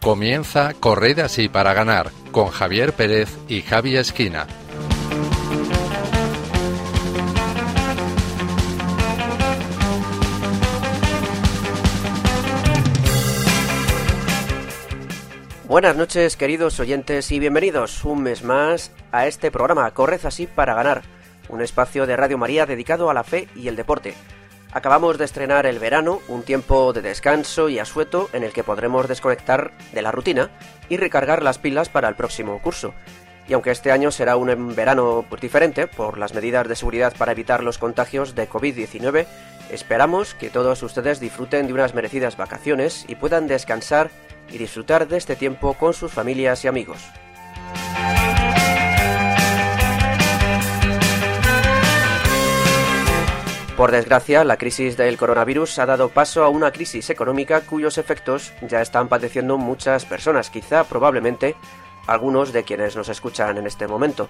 Comienza Corred así para ganar con Javier Pérez y Javi Esquina. Buenas noches queridos oyentes y bienvenidos un mes más a este programa Corred así para ganar, un espacio de Radio María dedicado a la fe y el deporte. Acabamos de estrenar el verano, un tiempo de descanso y asueto en el que podremos desconectar de la rutina y recargar las pilas para el próximo curso. Y aunque este año será un verano diferente por las medidas de seguridad para evitar los contagios de COVID-19, esperamos que todos ustedes disfruten de unas merecidas vacaciones y puedan descansar y disfrutar de este tiempo con sus familias y amigos. Por desgracia, la crisis del coronavirus ha dado paso a una crisis económica cuyos efectos ya están padeciendo muchas personas, quizá probablemente algunos de quienes nos escuchan en este momento.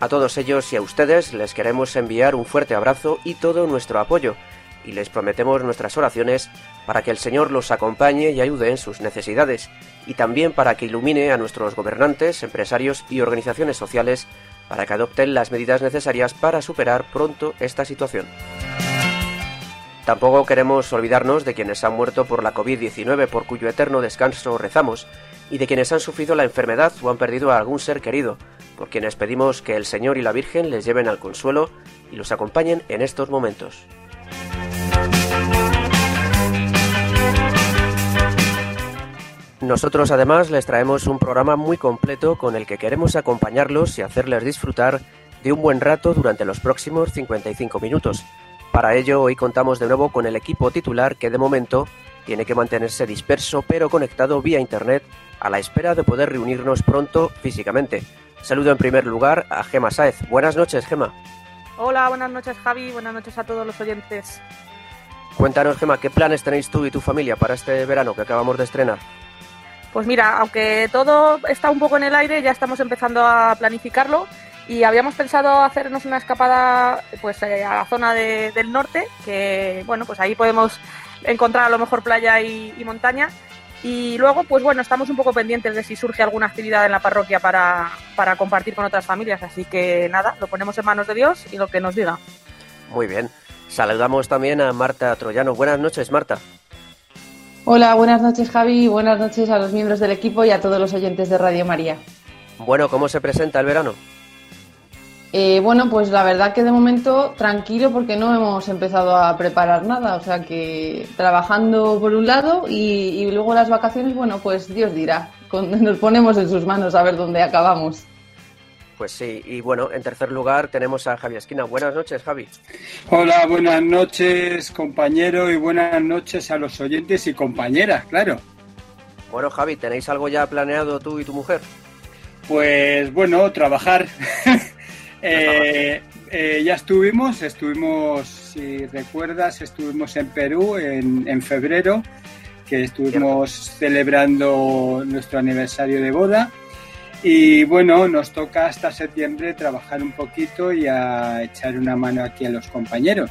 A todos ellos y a ustedes les queremos enviar un fuerte abrazo y todo nuestro apoyo, y les prometemos nuestras oraciones para que el Señor los acompañe y ayude en sus necesidades, y también para que ilumine a nuestros gobernantes, empresarios y organizaciones sociales para que adopten las medidas necesarias para superar pronto esta situación. Tampoco queremos olvidarnos de quienes han muerto por la COVID-19 por cuyo eterno descanso rezamos, y de quienes han sufrido la enfermedad o han perdido a algún ser querido, por quienes pedimos que el Señor y la Virgen les lleven al consuelo y los acompañen en estos momentos. Nosotros además les traemos un programa muy completo con el que queremos acompañarlos y hacerles disfrutar de un buen rato durante los próximos 55 minutos. Para ello hoy contamos de nuevo con el equipo titular que de momento tiene que mantenerse disperso pero conectado vía internet a la espera de poder reunirnos pronto físicamente. Saludo en primer lugar a Gema Saez. Buenas noches, Gema. Hola, buenas noches, Javi. Buenas noches a todos los oyentes. Cuéntanos, Gema, ¿qué planes tenéis tú y tu familia para este verano que acabamos de estrenar? Pues mira, aunque todo está un poco en el aire, ya estamos empezando a planificarlo y habíamos pensado hacernos una escapada pues eh, a la zona del norte, que bueno, pues ahí podemos encontrar a lo mejor playa y, montaña. Y luego, pues bueno, estamos un poco pendientes de si surge alguna actividad en la parroquia para, para compartir con otras familias. Así que nada, lo ponemos en manos de Dios y lo que nos diga. Muy bien. Saludamos también a Marta Troyano. Buenas noches, Marta. Hola, buenas noches Javi, buenas noches a los miembros del equipo y a todos los oyentes de Radio María. Bueno, ¿cómo se presenta el verano? Eh, bueno, pues la verdad que de momento tranquilo porque no hemos empezado a preparar nada, o sea que trabajando por un lado y, luego las vacaciones, bueno, pues Dios dirá, nos ponemos en sus manos a ver dónde acabamos. Pues sí, y bueno, en tercer lugar tenemos a Javi Esquina. Buenas noches, Javi. Hola, buenas noches, compañero, y buenas noches a los oyentes y compañeras, claro. Bueno, Javi, ¿tenéis algo ya planeado tú y tu mujer? Pues bueno, trabajar. Eh, eh, ya estuvimos, estuvimos, si recuerdas, estuvimos en Perú en, en febrero, que estuvimos celebrando nuestro aniversario de boda y bueno, nos toca hasta septiembre trabajar un poquito y a echar una mano aquí a los compañeros.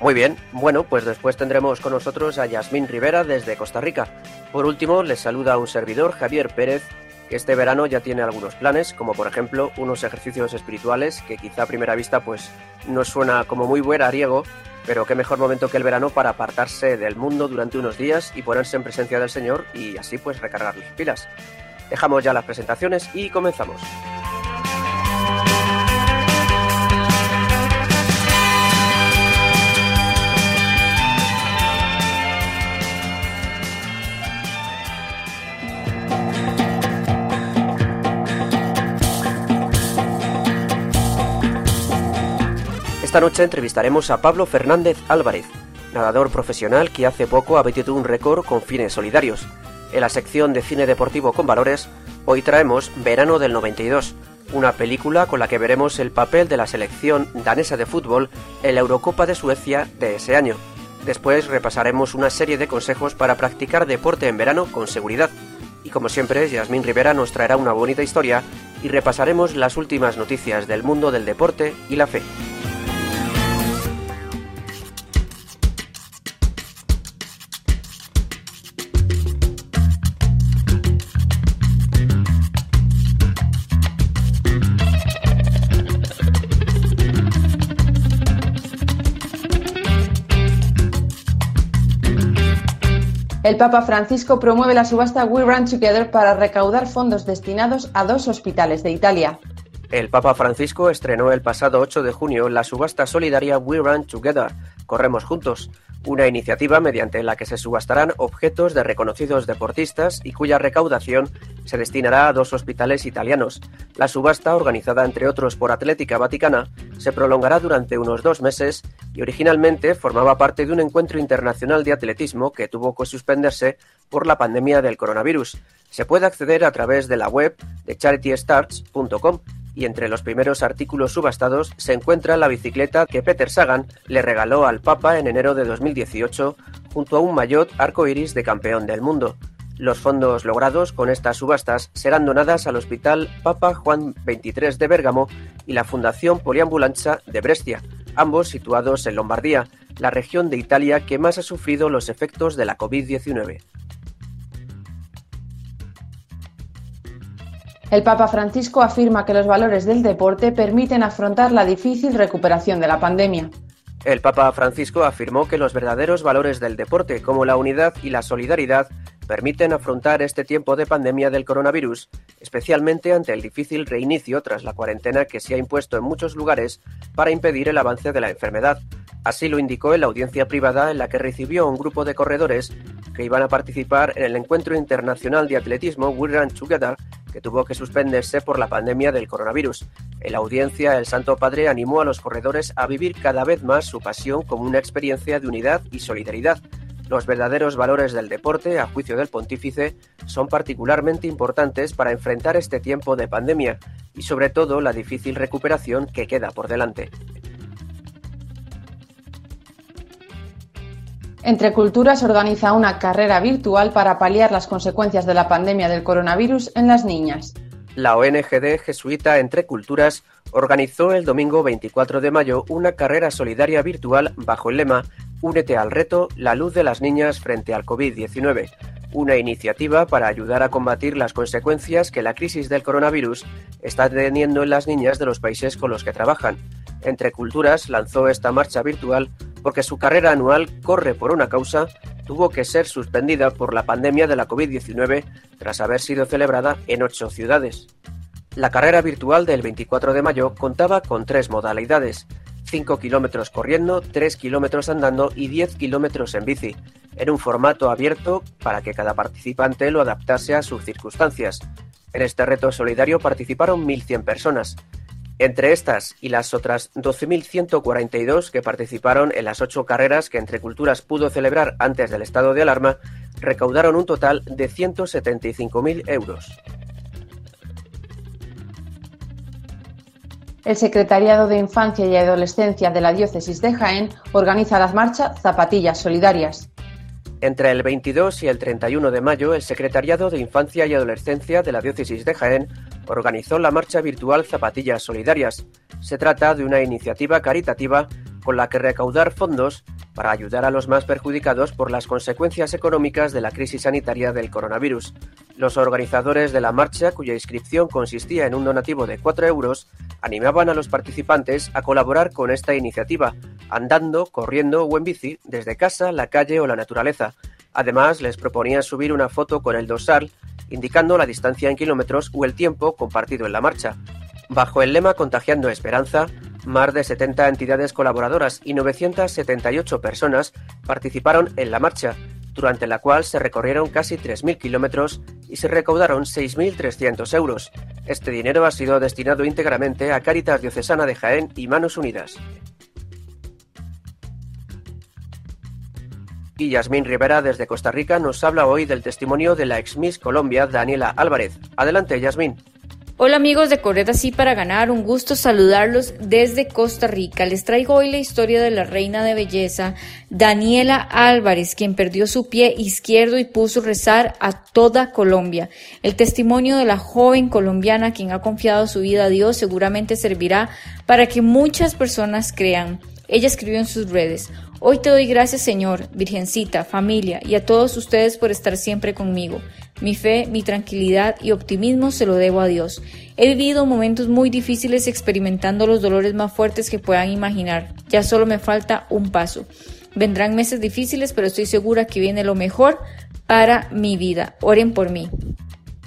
Muy bien, bueno, pues después tendremos con nosotros a Yasmín Rivera desde Costa Rica. Por último, les saluda un servidor, Javier Pérez, que este verano ya tiene algunos planes, como por ejemplo unos ejercicios espirituales que quizá a primera vista pues no suena como muy buen ariego, pero qué mejor momento que el verano para apartarse del mundo durante unos días y ponerse en presencia del Señor y así pues recargar las pilas. Dejamos ya las presentaciones y comenzamos. Esta noche entrevistaremos a Pablo Fernández Álvarez, nadador profesional que hace poco ha batido un récord con fines solidarios. En la sección de cine deportivo con valores, hoy traemos Verano del 92, una película con la que veremos el papel de la selección danesa de fútbol en la Eurocopa de Suecia de ese año. Después repasaremos una serie de consejos para practicar deporte en verano con seguridad. Y como siempre, Yasmín Rivera nos traerá una bonita historia y repasaremos las últimas noticias del mundo del deporte y la fe. El Papa Francisco promueve la subasta We Run Together para recaudar fondos destinados a dos hospitales de Italia. El Papa Francisco estrenó el pasado 8 de junio la subasta solidaria We Run Together, Corremos Juntos, una iniciativa mediante la que se subastarán objetos de reconocidos deportistas y cuya recaudación se destinará a dos hospitales italianos. La subasta, organizada entre otros por Atlética Vaticana, se prolongará durante unos dos meses y originalmente formaba parte de un encuentro internacional de atletismo que tuvo que suspenderse por la pandemia del coronavirus. Se puede acceder a través de la web de charitystarts.com y entre los primeros artículos subastados se encuentra la bicicleta que Peter Sagan le regaló al Papa en enero de 2018 junto a un maillot arcoiris de campeón del mundo. Los fondos logrados con estas subastas serán donadas al Hospital Papa Juan XXIII de Bérgamo y la Fundación Poliambulanza de Brescia, ambos situados en Lombardía, la región de Italia que más ha sufrido los efectos de la COVID-19. El Papa Francisco afirma que los valores del deporte permiten afrontar la difícil recuperación de la pandemia. El Papa Francisco afirmó que los verdaderos valores del deporte, como la unidad y la solidaridad, permiten afrontar este tiempo de pandemia del coronavirus, especialmente ante el difícil reinicio tras la cuarentena que se ha impuesto en muchos lugares para impedir el avance de la enfermedad. Así lo indicó en la audiencia privada en la que recibió un grupo de corredores que iban a participar en el encuentro internacional de atletismo We Run Together que tuvo que suspenderse por la pandemia del coronavirus. En la audiencia, el Santo Padre animó a los corredores a vivir cada vez más su pasión como una experiencia de unidad y solidaridad. Los verdaderos valores del deporte, a juicio del pontífice, son particularmente importantes para enfrentar este tiempo de pandemia y sobre todo la difícil recuperación que queda por delante. Entre Culturas organiza una carrera virtual para paliar las consecuencias de la pandemia del coronavirus en las niñas. La ONGD jesuita Entre Culturas organizó el domingo 24 de mayo una carrera solidaria virtual bajo el lema Únete al reto, la luz de las niñas frente al COVID-19, una iniciativa para ayudar a combatir las consecuencias que la crisis del coronavirus está teniendo en las niñas de los países con los que trabajan. Entre Culturas lanzó esta marcha virtual porque su carrera anual corre por una causa tuvo que ser suspendida por la pandemia de la COVID-19 tras haber sido celebrada en ocho ciudades. La carrera virtual del 24 de mayo contaba con tres modalidades, 5 kilómetros corriendo, 3 kilómetros andando y 10 kilómetros en bici, en un formato abierto para que cada participante lo adaptase a sus circunstancias. En este reto solidario participaron 1.100 personas, entre estas y las otras 12.142 que participaron en las ocho carreras que Entre Culturas pudo celebrar antes del estado de alarma, recaudaron un total de 175.000 euros. El Secretariado de Infancia y Adolescencia de la Diócesis de Jaén organiza la marcha Zapatillas Solidarias. Entre el 22 y el 31 de mayo, el Secretariado de Infancia y Adolescencia de la Diócesis de Jaén organizó la marcha virtual Zapatillas Solidarias. Se trata de una iniciativa caritativa con la que recaudar fondos para ayudar a los más perjudicados por las consecuencias económicas de la crisis sanitaria del coronavirus. Los organizadores de la marcha, cuya inscripción consistía en un donativo de 4 euros, animaban a los participantes a colaborar con esta iniciativa, andando, corriendo o en bici desde casa, la calle o la naturaleza. Además, les proponían subir una foto con el dorsal indicando la distancia en kilómetros o el tiempo compartido en la marcha. Bajo el lema Contagiando Esperanza, más de 70 entidades colaboradoras y 978 personas participaron en la marcha, durante la cual se recorrieron casi 3.000 kilómetros y se recaudaron 6.300 euros. Este dinero ha sido destinado íntegramente a Cáritas Diocesana de Jaén y Manos Unidas. Y Yasmín Rivera desde Costa Rica nos habla hoy del testimonio de la ex Miss Colombia Daniela Álvarez. Adelante, Yasmín. Hola amigos de Corred Así para Ganar, un gusto saludarlos desde Costa Rica. Les traigo hoy la historia de la reina de belleza, Daniela Álvarez, quien perdió su pie izquierdo y puso rezar a toda Colombia. El testimonio de la joven colombiana quien ha confiado su vida a Dios seguramente servirá para que muchas personas crean. Ella escribió en sus redes, Hoy te doy gracias Señor, Virgencita, familia y a todos ustedes por estar siempre conmigo. Mi fe, mi tranquilidad y optimismo se lo debo a Dios. He vivido momentos muy difíciles experimentando los dolores más fuertes que puedan imaginar. Ya solo me falta un paso. Vendrán meses difíciles, pero estoy segura que viene lo mejor para mi vida. Oren por mí.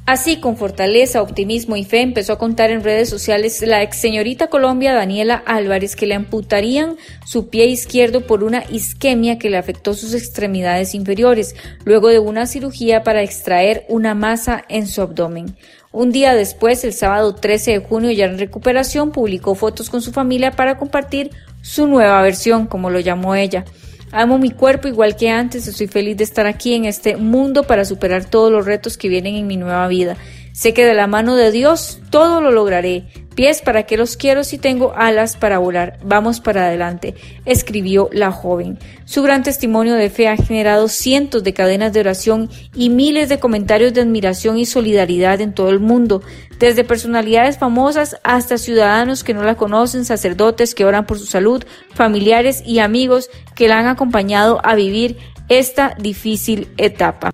Así, con fortaleza, optimismo y fe, empezó a contar en redes sociales la ex señorita Colombia Daniela Álvarez que le amputarían su pie izquierdo por una isquemia que le afectó sus extremidades inferiores, luego de una cirugía para extraer una masa en su abdomen. Un día después, el sábado 13 de junio, ya en recuperación, publicó fotos con su familia para compartir su nueva versión, como lo llamó ella. Amo mi cuerpo igual que antes, estoy feliz de estar aquí en este mundo para superar todos los retos que vienen en mi nueva vida. Sé que de la mano de Dios todo lo lograré. Pies para que los quiero si tengo alas para volar. Vamos para adelante, escribió la joven. Su gran testimonio de fe ha generado cientos de cadenas de oración y miles de comentarios de admiración y solidaridad en todo el mundo, desde personalidades famosas hasta ciudadanos que no la conocen, sacerdotes que oran por su salud, familiares y amigos que la han acompañado a vivir esta difícil etapa.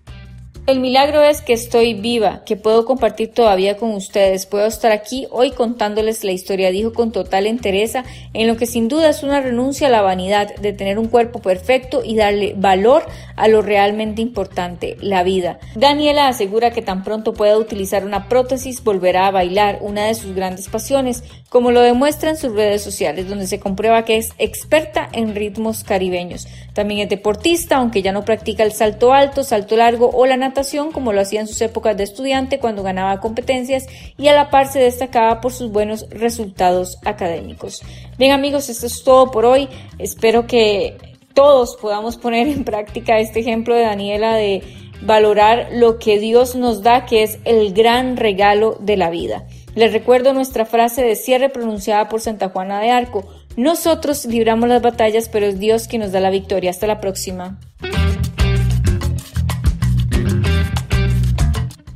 El milagro es que estoy viva, que puedo compartir todavía con ustedes, puedo estar aquí hoy contándoles la historia, dijo con total entereza, en lo que sin duda es una renuncia a la vanidad de tener un cuerpo perfecto y darle valor a lo realmente importante, la vida. Daniela asegura que tan pronto pueda utilizar una prótesis volverá a bailar, una de sus grandes pasiones, como lo demuestra en sus redes sociales, donde se comprueba que es experta en ritmos caribeños. También es deportista, aunque ya no practica el salto alto, salto largo o la natación como lo hacía en sus épocas de estudiante cuando ganaba competencias y a la par se destacaba por sus buenos resultados académicos. Bien amigos, esto es todo por hoy. Espero que todos podamos poner en práctica este ejemplo de Daniela de valorar lo que Dios nos da, que es el gran regalo de la vida. Les recuerdo nuestra frase de cierre pronunciada por Santa Juana de Arco. Nosotros libramos las batallas, pero es Dios quien nos da la victoria. Hasta la próxima.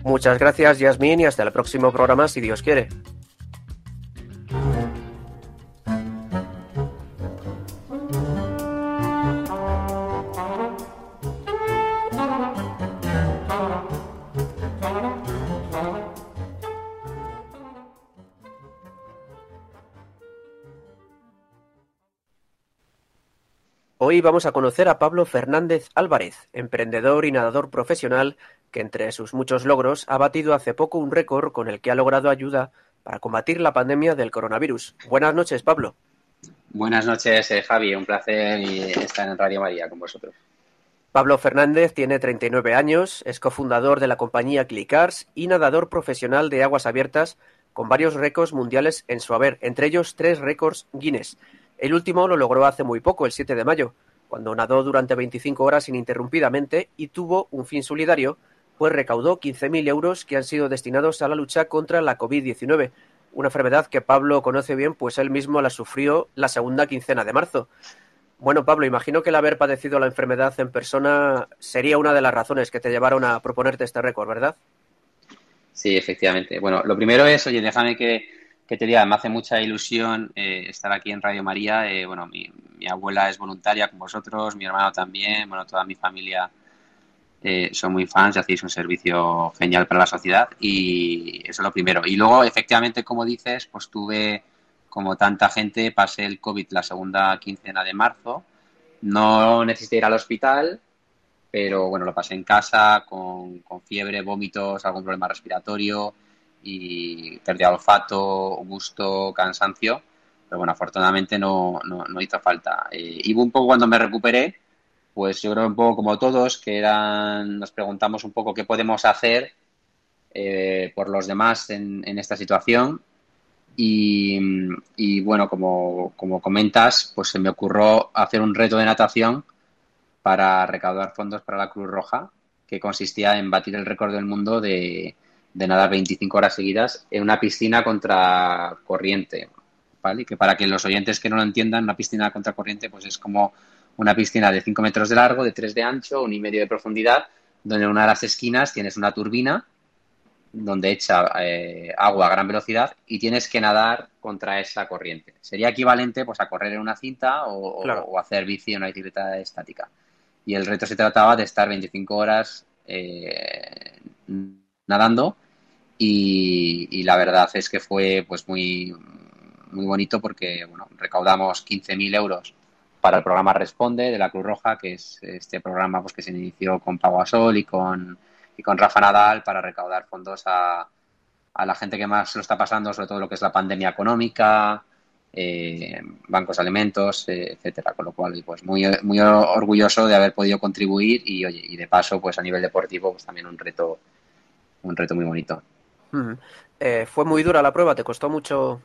Muchas gracias, Yasmín, y hasta el próximo programa, si Dios quiere. Hoy vamos a conocer a Pablo Fernández Álvarez, emprendedor y nadador profesional que entre sus muchos logros ha batido hace poco un récord con el que ha logrado ayuda para combatir la pandemia del coronavirus. Buenas noches, Pablo. Buenas noches, eh, Javi. Un placer estar en Radio María con vosotros. Pablo Fernández tiene 39 años, es cofundador de la compañía Clickars y nadador profesional de aguas abiertas con varios récords mundiales en su haber, entre ellos tres récords Guinness. El último lo logró hace muy poco, el 7 de mayo, cuando nadó durante 25 horas ininterrumpidamente y tuvo un fin solidario, pues recaudó 15.000 euros que han sido destinados a la lucha contra la COVID-19, una enfermedad que Pablo conoce bien, pues él mismo la sufrió la segunda quincena de marzo. Bueno, Pablo, imagino que el haber padecido la enfermedad en persona sería una de las razones que te llevaron a proponerte este récord, ¿verdad? Sí, efectivamente. Bueno, lo primero es, oye, déjame que, que te diga, me hace mucha ilusión eh, estar aquí en Radio María. Eh, bueno, mi, abuela es voluntaria con vosotros, mi hermano también, bueno, toda mi familia eh, son muy fans hacéis un servicio genial para la sociedad y eso es lo primero. Y luego, efectivamente, como dices, pues tuve, como tanta gente, pasé el COVID la segunda quincena de marzo. No necesité ir al hospital, pero bueno, lo pasé en casa con, con fiebre, vómitos, algún problema respiratorio y perdí olfato, gusto, cansancio, pero bueno, afortunadamente no, no, hizo falta. Eh, y un poco cuando me recuperé, pues yo creo un poco como todos, que eran, nos preguntamos un poco qué podemos hacer eh, por los demás en, en esta situación. Y, y, bueno, como, como comentas, pues se me ocurrió hacer un reto de natación para recaudar fondos para la Cruz Roja, que consistía en batir el récord del mundo de, de nadar 25 horas seguidas en una piscina contra corriente, ¿vale? Que para que los oyentes que no lo entiendan, una piscina contra corriente pues es como una piscina de 5 metros de largo, de 3 de ancho, un y medio de profundidad, donde en una de las esquinas tienes una turbina donde echa eh, agua a gran velocidad y tienes que nadar contra esa corriente. Sería equivalente pues a correr en una cinta o, hacer bici en una bicicleta estática. Y el reto se trataba de estar 25 horas eh, nadando y, la verdad es que fue pues muy, muy bonito porque bueno, recaudamos 15.000 euros para el programa Responde de la Cruz Roja, que es este programa pues, que se inició con Pau Sol y con y con Rafa Nadal para recaudar fondos a, a la gente que más lo está pasando, sobre todo lo que es la pandemia económica, eh, bancos alimentos, eh, etcétera. Con lo cual, pues muy, muy orgulloso de haber podido contribuir y oye, y de paso, pues a nivel deportivo, pues también un reto, un reto muy bonito. Eh, fue muy dura la prueba, ¿te costó mucho?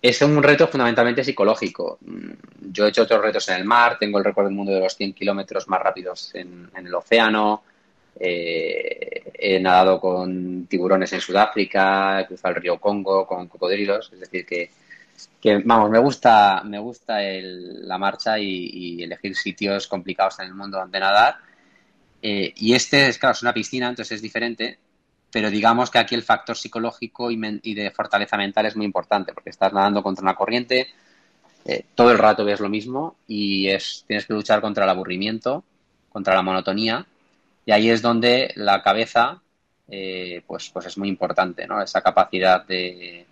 Es un reto fundamentalmente psicológico. Mm, yo he hecho otros retos en el mar, tengo el récord del mundo de los 100 kilómetros más rápidos en, el océano, eh, he nadado con tiburones en Sudáfrica, he cruzado el río Congo con cocodrilos, es decir, que, vamos, me gusta, me gusta la marcha y, elegir sitios complicados en el mundo donde nadar. Eh, y este, es claro, es una piscina, entonces es diferente, pero digamos que aquí el factor psicológico y, de fortaleza mental es muy importante, porque estás nadando contra una corriente, eh, todo el rato ves lo mismo y es, tienes que luchar contra el aburrimiento, contra la monotonía y ahí es donde la cabeza, eh, pues, pues es muy importante, ¿no? Esa capacidad de,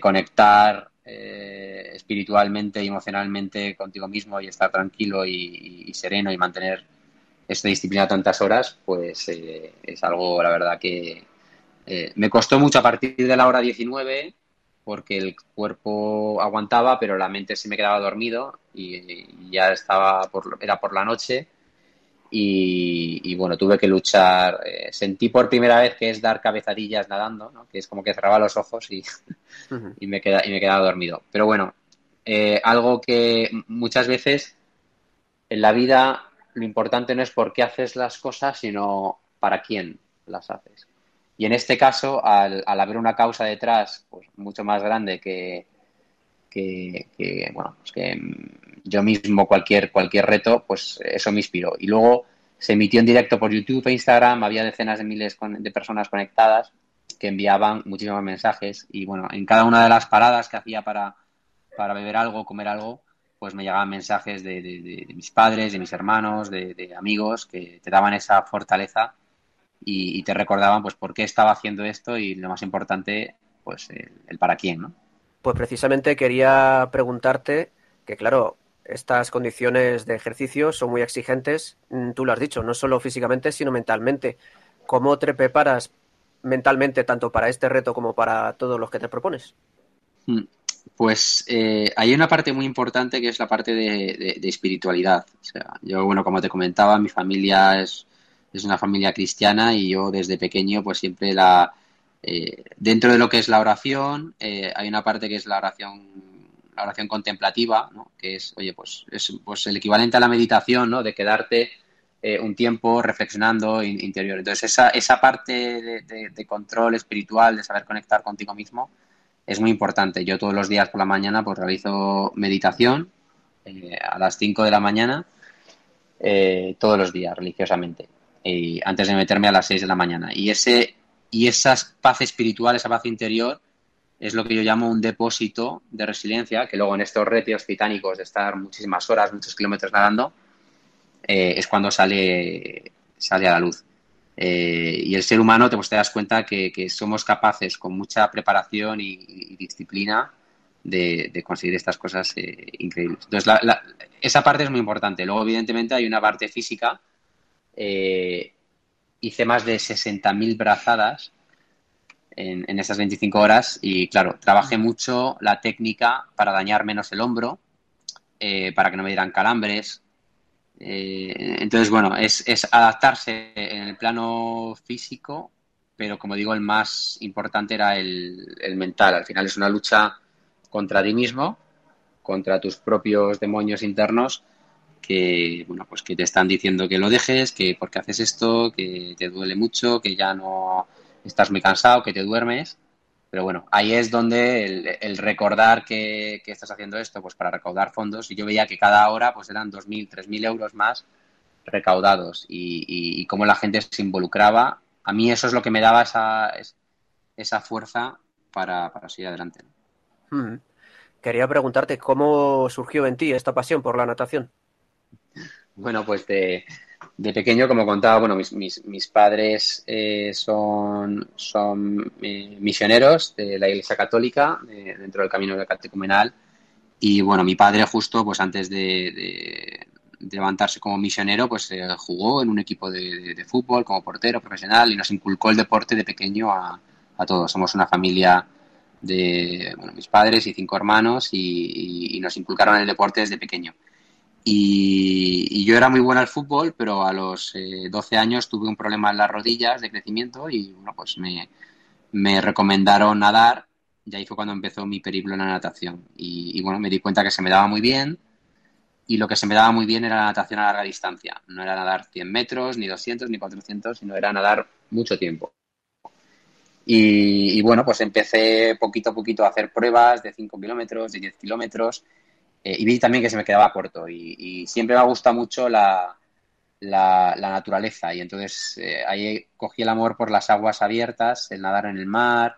conectar eh, espiritualmente y emocionalmente contigo mismo y estar tranquilo y, sereno y mantener esta disciplina tantas horas, pues eh, es algo, la verdad, que me costó mucho a partir de la hora 19 porque el cuerpo aguantaba, pero la mente se me quedaba dormido y, ya estaba por, era por la noche y, bueno, tuve que luchar. Eh, sentí por primera vez que es dar cabezadillas nadando, ¿no? que es como que cerraba los ojos y, y, me, queda, y me quedaba dormido. Pero bueno, eh, algo que muchas veces en la vida lo importante no es por qué haces las cosas, sino para quién las haces. Y en este caso, al, al haber una causa detrás pues, mucho más grande que, que, bueno, pues que yo mismo cualquier, cualquier reto, pues eso me inspiró. Y luego se emitió en directo por YouTube e Instagram, había decenas de miles de personas conectadas que enviaban muchísimos mensajes y bueno, en cada una de las paradas que hacía para, para beber algo, comer algo, pues me llegaban mensajes de, mis padres, de mis hermanos, de, amigos que te daban esa fortaleza y, te recordaban pues por qué estaba haciendo esto y lo más importante, pues el, el para quién, ¿no? Pues precisamente quería preguntarte que, claro, estas condiciones de ejercicio son muy exigentes, mm, tú lo has dicho, no solo físicamente, sino mentalmente. ¿Cómo te preparas mentalmente tanto para este reto como para todos los que te propones? Pues eh, hay una parte muy importante que es la parte de, espiritualidad. O sea, yo, bueno, como te comentaba, mi familia es, es una familia cristiana y yo desde pequeño pues siempre la... Eh, dentro de lo que es la oración, eh, hay una parte que es la oración la oración contemplativa, ¿no? que es, oye, pues es pues el equivalente a la meditación, ¿no? De quedarte eh, un tiempo reflexionando interior. Entonces, esa, esa parte de, control espiritual, de saber conectar contigo mismo, es muy importante. Yo todos los días por la mañana pues realizo meditación eh, a las 5 de la mañana, eh, todos los días, religiosamente, y antes de meterme a las 6 de la mañana. Y, ese, y esa paz espiritual, esa paz interior, es lo que yo llamo un depósito de resiliencia, que luego en estos retos titánicos de estar muchísimas horas, muchos kilómetros nadando, eh, es cuando sale, sale a la luz. Eh, y el ser humano te, pues, te das cuenta que, somos capaces con mucha preparación y, disciplina de, conseguir estas cosas eh, increíbles. Entonces, esa parte es muy importante. Luego, evidentemente, hay una parte física. hice más de 60.000 brazadas en, en esas 25 horas y claro, trabajé mucho la técnica para dañar menos el hombro, eh, para que no me dieran calambres. Eh, entonces, bueno, es, adaptarse en el plano físico, pero como digo, el más importante era el, el mental. Al final es una lucha contra ti mismo, contra tus propios demonios internos que bueno pues que te están diciendo que lo dejes que porque haces esto que te duele mucho que ya no estás muy cansado, que te duermes, pero bueno, ahí es donde el, recordar que, estás haciendo esto, pues para recaudar fondos, y yo veía que cada hora pues eran 2.000, 3.000 euros más recaudados y, y, cómo la gente se involucraba, a mí eso es lo que me daba esa, esa fuerza para, seguir adelante. Hmm. Quería preguntarte cómo surgió en ti esta pasión por la natación. Bueno, pues de, de pequeño, como contaba, bueno, mis, mis, mis padres eh, son, son eh, misioneros de la Iglesia Católica dentro del camino catecumenal y bueno, mi padre justo pues antes de, levantarse como misionero pues eh, jugó en un equipo de, fútbol como portero profesional y nos inculcó el deporte de pequeño a, a todos. Somos una familia de bueno, mis padres y cinco hermanos y, y nos inculcaron el deporte desde pequeño. Y, yo era muy buena al fútbol, pero a los 12 eh, años tuve un problema en las rodillas de crecimiento y bueno, pues me, me recomendaron nadar y ahí fue cuando empezó mi periplo en la natación. Y, bueno, me di cuenta que se me daba muy bien y lo que se me daba muy bien era la natación a larga distancia. No era nadar 100 metros, ni 200, ni 400, sino era nadar mucho tiempo. Y, y bueno, pues empecé poquito a poquito a hacer pruebas de 5 kilómetros, de 10 kilómetros eh, y vi también que se me quedaba corto y, siempre me ha gustado mucho la, la, naturaleza y entonces eh, ahí cogí el amor por las aguas abiertas, el nadar en el mar,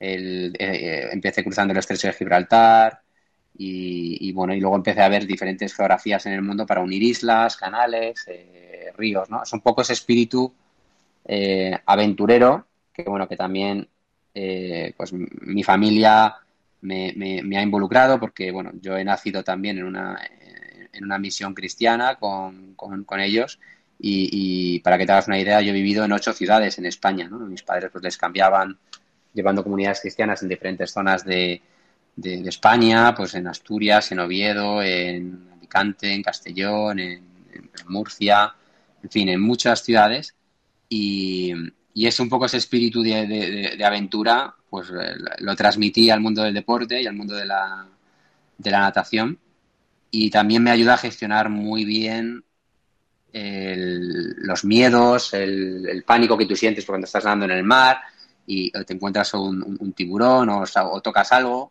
el, eh, empecé cruzando el estrecho de Gibraltar y, bueno, y luego empecé a ver diferentes geografías en el mundo para unir islas, canales, ríos, ¿no? Es un poco ese espíritu aventurero que bueno, que también pues mi familia me, ha involucrado porque, bueno, yo he nacido también en una, en una misión cristiana con, con, ellos y, para que te hagas una idea, yo he vivido en ocho ciudades en España, ¿no? Mis padres pues les cambiaban llevando comunidades cristianas en diferentes zonas de, de, España, pues en Asturias, en Oviedo, en Alicante, en Castellón, en, Murcia, en fin, en muchas ciudades y, y es un poco ese espíritu de, de aventura pues eh, lo transmití al mundo del deporte y al mundo de la, de la natación. Y también me ayuda a gestionar muy bien los miedos, el, pánico que tú sientes cuando estás nadando en el mar y te encuentras un, tiburón o, tocas algo.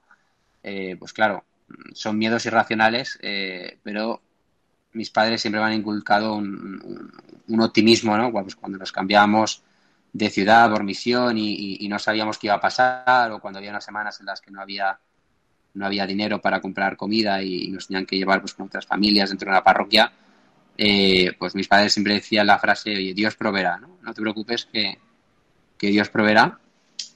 Eh, pues claro, son miedos irracionales, eh, pero mis padres siempre me han inculcado un, optimismo, ¿no? Pues cuando nos cambiamos de ciudad por misión y, no sabíamos qué iba a pasar o cuando había unas semanas en las que no había no había dinero para comprar comida y, nos tenían que llevar pues con otras familias dentro de la parroquia eh, pues mis padres siempre decían la frase oye Dios proveerá no, no te preocupes que, que Dios proveerá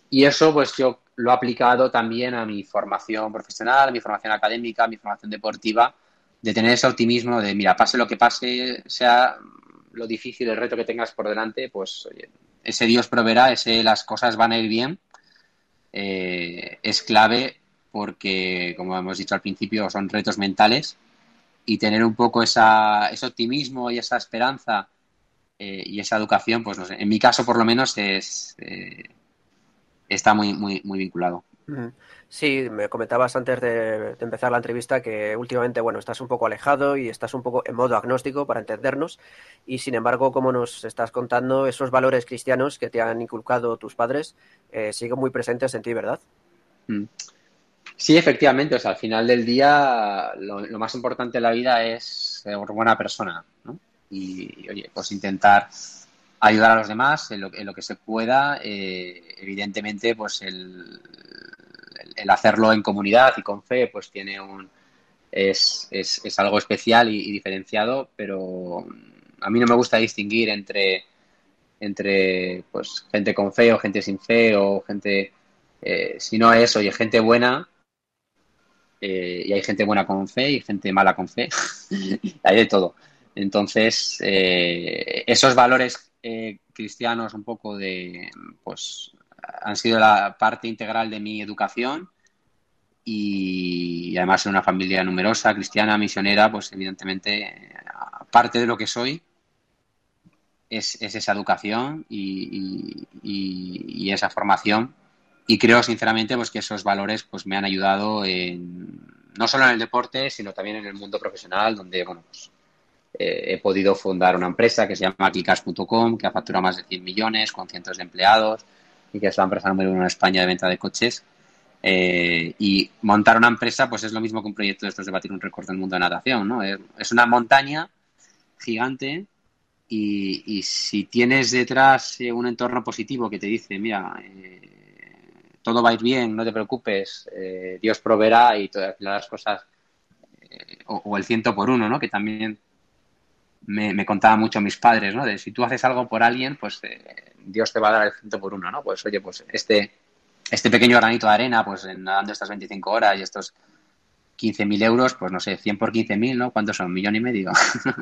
y eso pues yo lo he aplicado también a mi formación profesional a mi formación académica a mi formación deportiva de tener ese optimismo de mira pase lo que pase sea lo difícil el reto que tengas por delante pues ese Dios proveerá, ese las cosas van a ir bien, eh, es clave porque, como hemos dicho al principio, son retos mentales y tener un poco esa, ese optimismo y esa esperanza eh, y esa educación, pues no sé, en mi caso por lo menos es, eh, está muy, muy, muy vinculado. Sí, me comentabas antes de, empezar la entrevista que últimamente, bueno, estás un poco alejado y estás un poco en modo agnóstico para entendernos y sin embargo, como nos estás contando, esos valores cristianos que te han inculcado tus padres eh, siguen muy presentes en ti, ¿verdad? Sí, efectivamente, o sea, al final del día lo, más importante en la vida es ser buena persona, ¿no? Y, oye, pues intentar ayudar a los demás en lo, en lo que se pueda, eh, evidentemente, pues el el hacerlo en comunidad y con fe, pues tiene un. Es, es, algo especial y, diferenciado, pero a mí no me gusta distinguir entre, entre pues, gente con fe o gente sin fe o gente. Eh, si no es, oye, gente buena, eh, y hay gente buena con fe y gente mala con fe, hay de todo. Entonces, eh, esos valores cristianos un poco de, pues, han sido la parte integral de mi educación y además en una familia numerosa, cristiana, misionera, pues evidentemente parte de lo que soy es, esa educación y, esa formación. Y creo sinceramente pues que esos valores pues me han ayudado en, no solo en el deporte sino también en el mundo profesional donde bueno pues, eh, he podido fundar una empresa que se llama Clicas.com que ha facturado más de 100 millones con cientos de empleados y que es la empresa número uno en España de venta de coches. Eh, y montar una empresa, pues es lo mismo que un proyecto de estos de batir un récord del mundo de natación, ¿no? Es, una montaña gigante y, si tienes detrás eh, un entorno positivo que te dice, mira, todo va a ir bien, no te preocupes, Dios proveerá y todas las cosas, o, el ciento por uno, ¿no? Que también me, me contaban mucho mis padres, ¿no? De si tú haces algo por alguien, pues eh, Dios te va a dar el ciento por uno, ¿no? Pues oye, pues este, este pequeño granito de arena, pues nadando estas 25 horas y estos 15.000 euros, pues no sé, 100 por 15.000, ¿no? ¿Cuántos son? ¿Un millón y medio?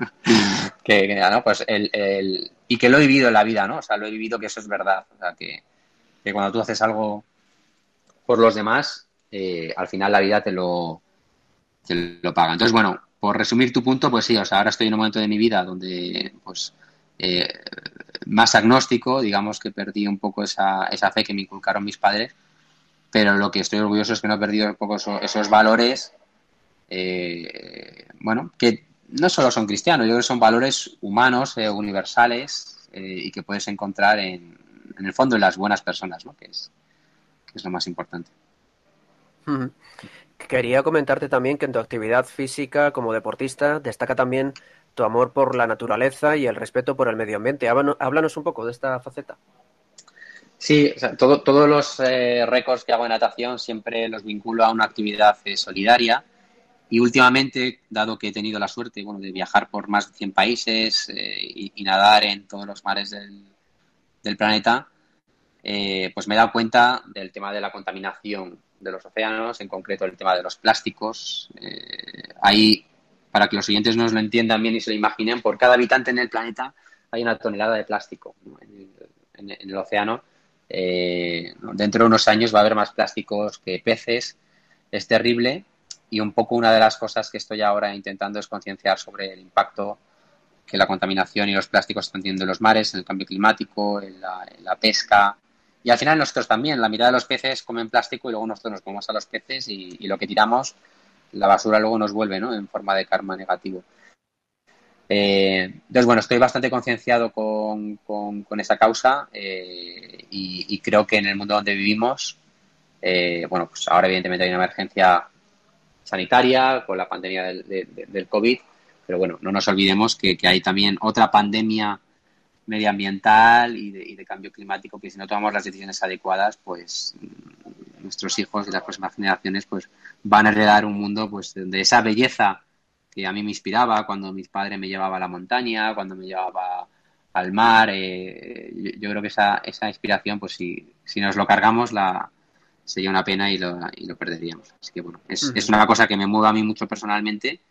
que, ¿no? Pues el, el, y que lo he vivido en la vida, ¿no? O sea, lo he vivido que eso es verdad. O sea, que, que cuando tú haces algo por los demás, eh, al final la vida te lo, te lo paga. Entonces, bueno, por resumir tu punto, pues sí, o sea, ahora estoy en un momento de mi vida donde, pues, eh, más agnóstico, digamos que perdí un poco esa, esa fe que me inculcaron mis padres, pero lo que estoy orgulloso es que no he perdido un poco esos valores, eh, bueno, que no solo son cristianos, yo creo que son valores humanos, eh, universales, y que puedes encontrar en, en el fondo en las buenas personas, ¿no? Que es, que es lo más importante. Quería comentarte también que en tu actividad física como deportista destaca también tu amor por la naturaleza y el respeto por el medio ambiente. Háblanos un poco de esta faceta. Sí, todos los eh, récords que hago en natación siempre los vinculo a una actividad eh, solidaria y últimamente, dado que he tenido la suerte bueno, de viajar por más de 100 países eh, y, nadar en todos los mares del, del planeta, pues me he dado cuenta del tema de la contaminación de los océanos, en concreto el tema de los plásticos. Eh, ahí, para que los siguientes nos lo entiendan bien y se lo imaginen, por cada habitante en el planeta hay una tonelada de plástico en, el, océano. Eh, dentro de unos años va a haber más plásticos que peces. Es terrible y un poco una de las cosas que estoy ahora intentando es concienciar sobre el impacto que la contaminación y los plásticos están teniendo en los mares, en el cambio climático, en la pesca, y al final nosotros también, la mitad de los peces comen plástico y luego nosotros nos comemos a los peces y, lo que tiramos, la basura luego nos vuelve, ¿no? En forma de karma negativo. Eh, entonces, bueno, estoy bastante concienciado con, con, esa causa eh, y, creo que en el mundo donde vivimos, eh, bueno, pues ahora evidentemente hay una emergencia sanitaria con la pandemia del, del COVID, pero bueno, no nos olvidemos que, que hay también otra pandemia medioambiental y de, cambio climático, que si no tomamos las decisiones adecuadas, pues mm, nuestros hijos y las próximas generaciones pues van a heredar un mundo pues de esa belleza que a mí me inspiraba cuando mis padres me llevaba a la montaña, cuando me llevaba al mar. Eh, yo, creo que esa, esa inspiración, pues si, si nos lo cargamos, la, sería una pena y lo, y lo perderíamos. Así que bueno, es, es una cosa que me mueve a mí mucho personalmente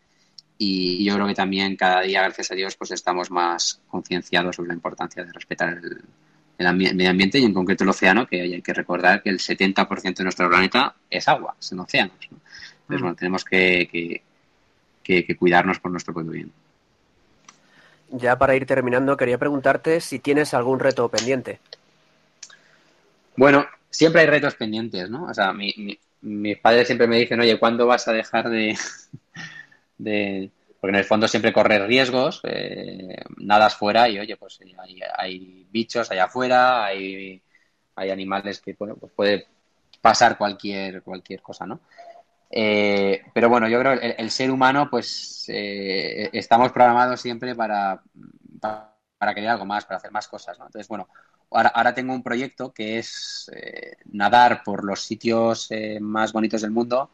y yo creo que también cada día, gracias a Dios, pues estamos más concienciados sobre la importancia de respetar el, medio ambiente y en concreto el océano, que hay que recordar que el 70% de nuestro planeta es agua, son océanos. Entonces, mm. bueno, tenemos que, que, cuidarnos por nuestro propio bien. Ya para ir terminando, quería preguntarte si tienes algún reto pendiente. Bueno, siempre hay retos pendientes, ¿no? O sea, mis padres siempre me dicen, oye, ¿cuándo vas a dejar de, de porque en el fondo siempre corres riesgos, eh, nadas fuera y oye, pues hay, bichos allá afuera, hay, hay animales que bueno, pues puede pasar cualquier, cualquier cosa, ¿no? Eh, pero bueno, yo creo que el, ser humano, pues eh, estamos programados siempre para, para, querer algo más, para hacer más cosas, ¿no? Entonces, bueno, ahora, ahora tengo un proyecto que es eh, nadar por los sitios más bonitos del mundo,